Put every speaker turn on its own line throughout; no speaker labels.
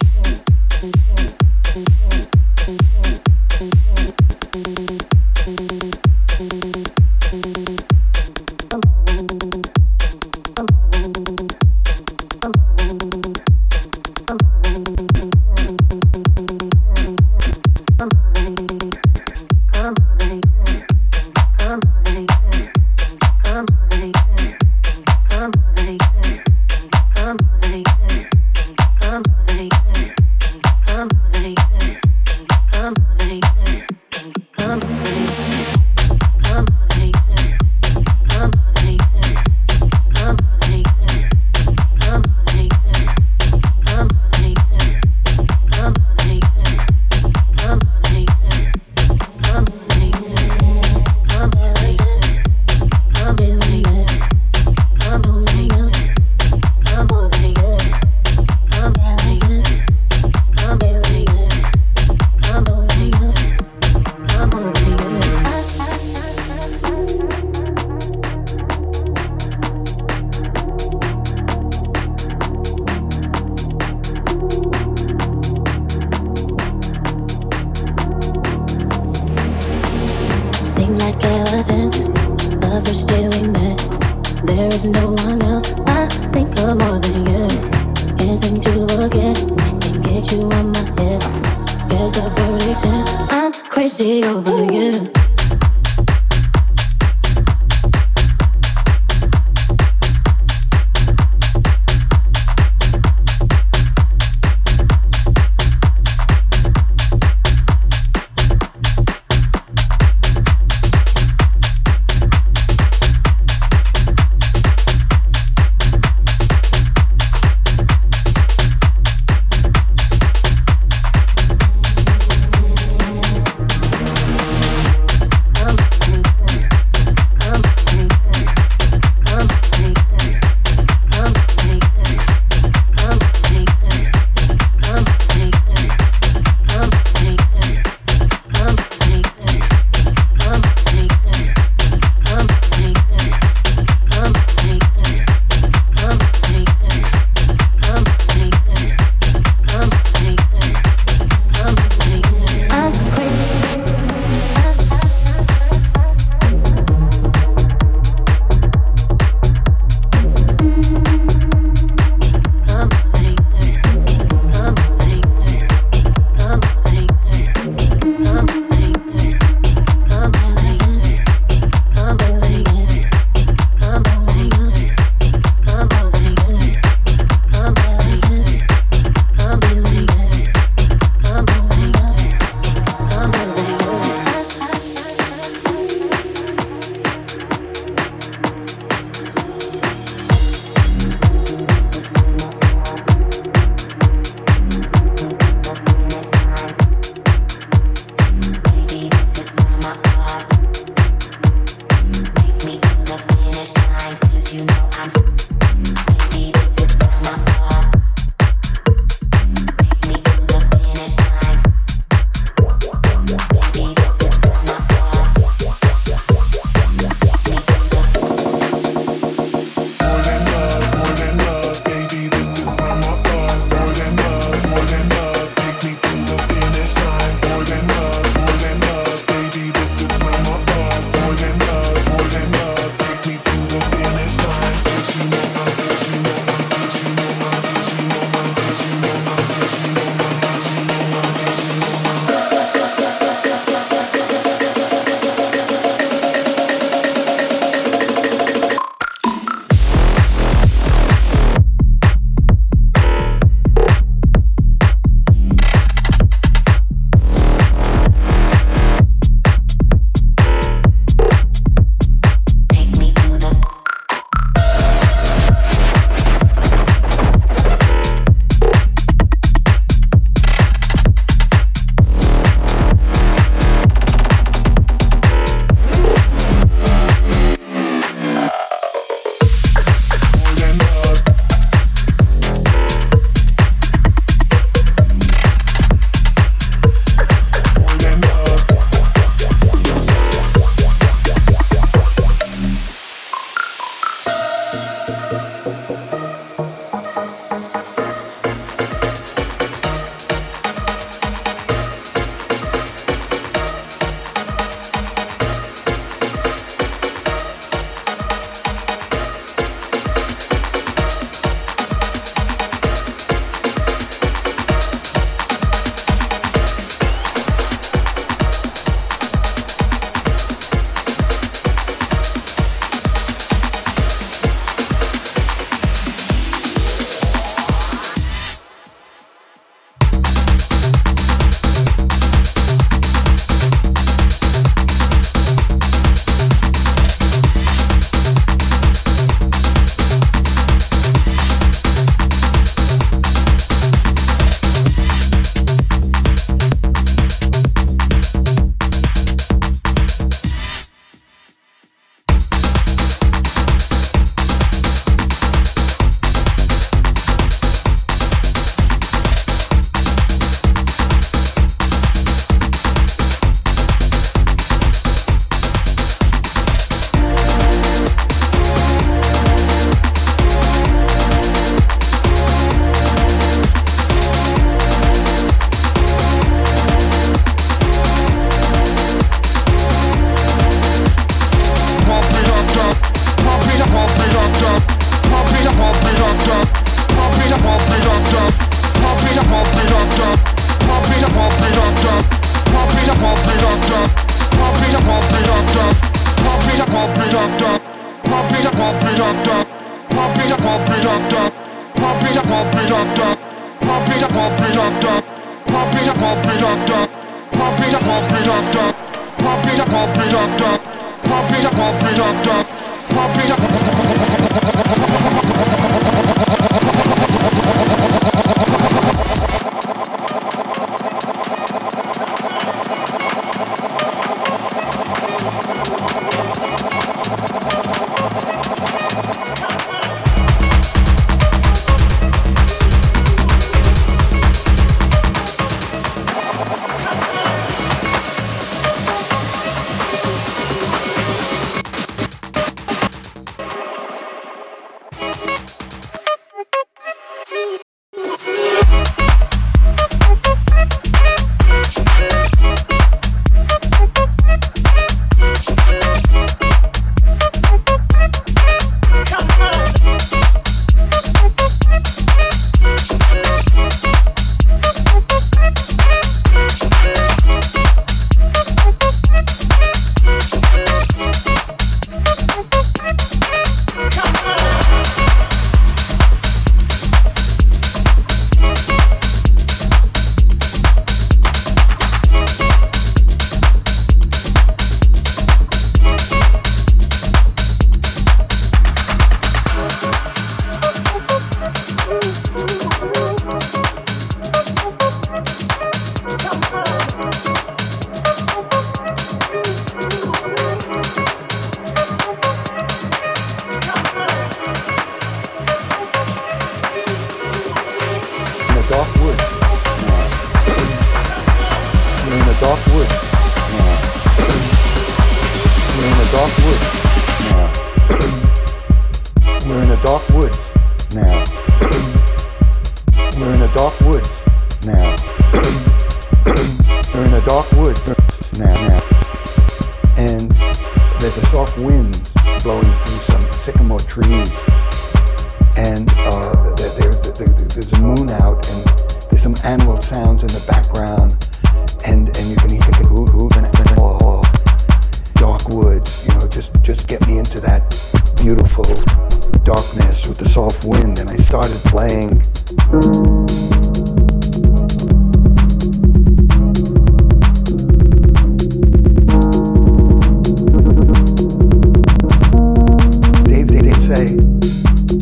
Thank you.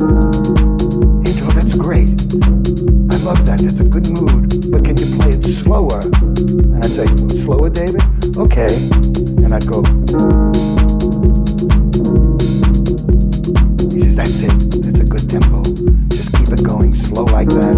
Angel, that's great. I love that. It's a good mood. But can you play it slower? And I'd say, slower, David? Okay. And I'd go. He says, that's it. That's a good tempo. Just keep it going slow like that.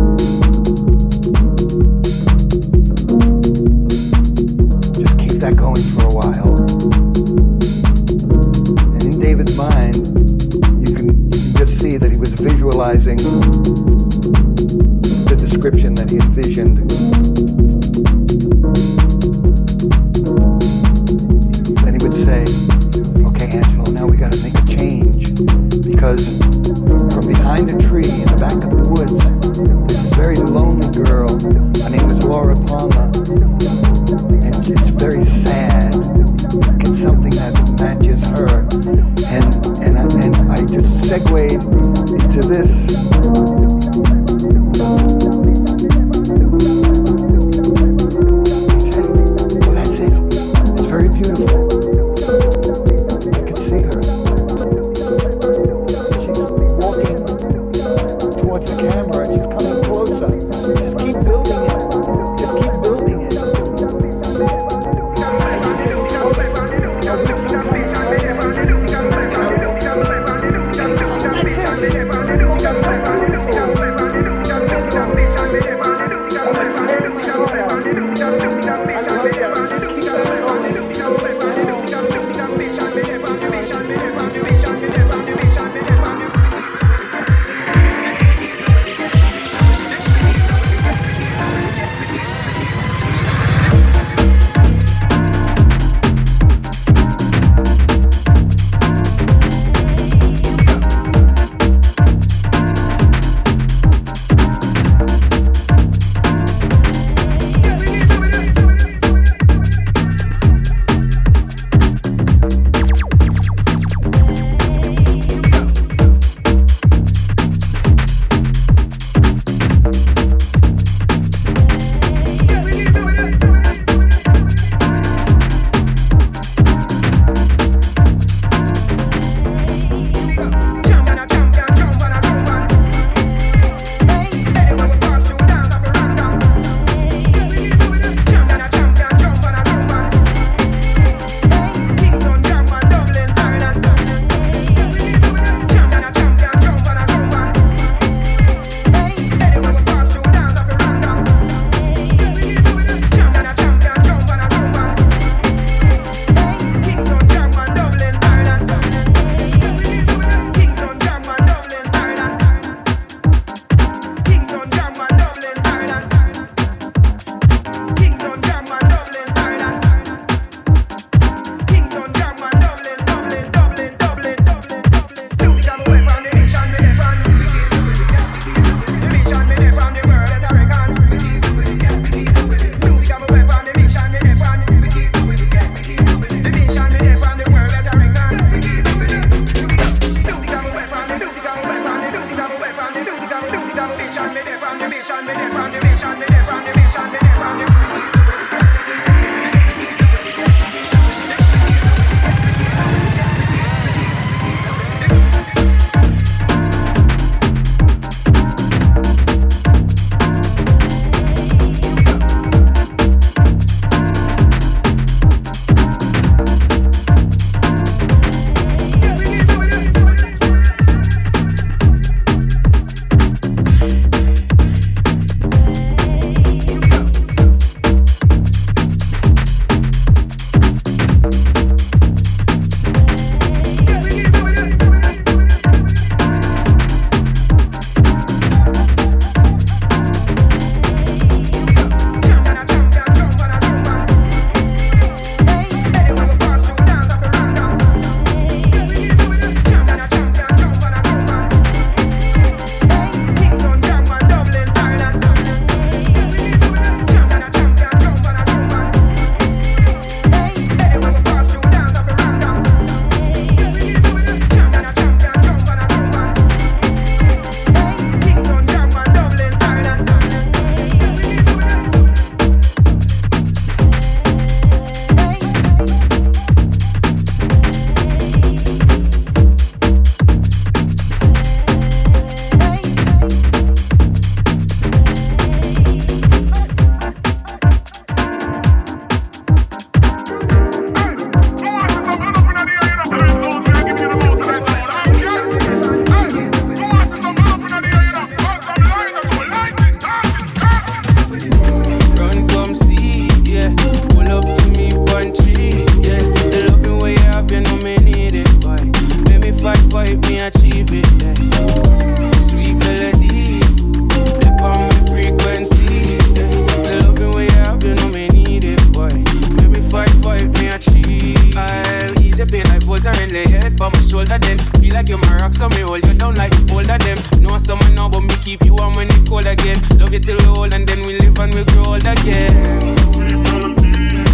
mind lay head by my shoulder then Feel like you're my rock so me hold you down like older them. Know someone know, but me keep you warm when it cold again. Love you till we old and then we live and we grow old again.
Sweet melody,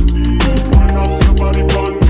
find out your body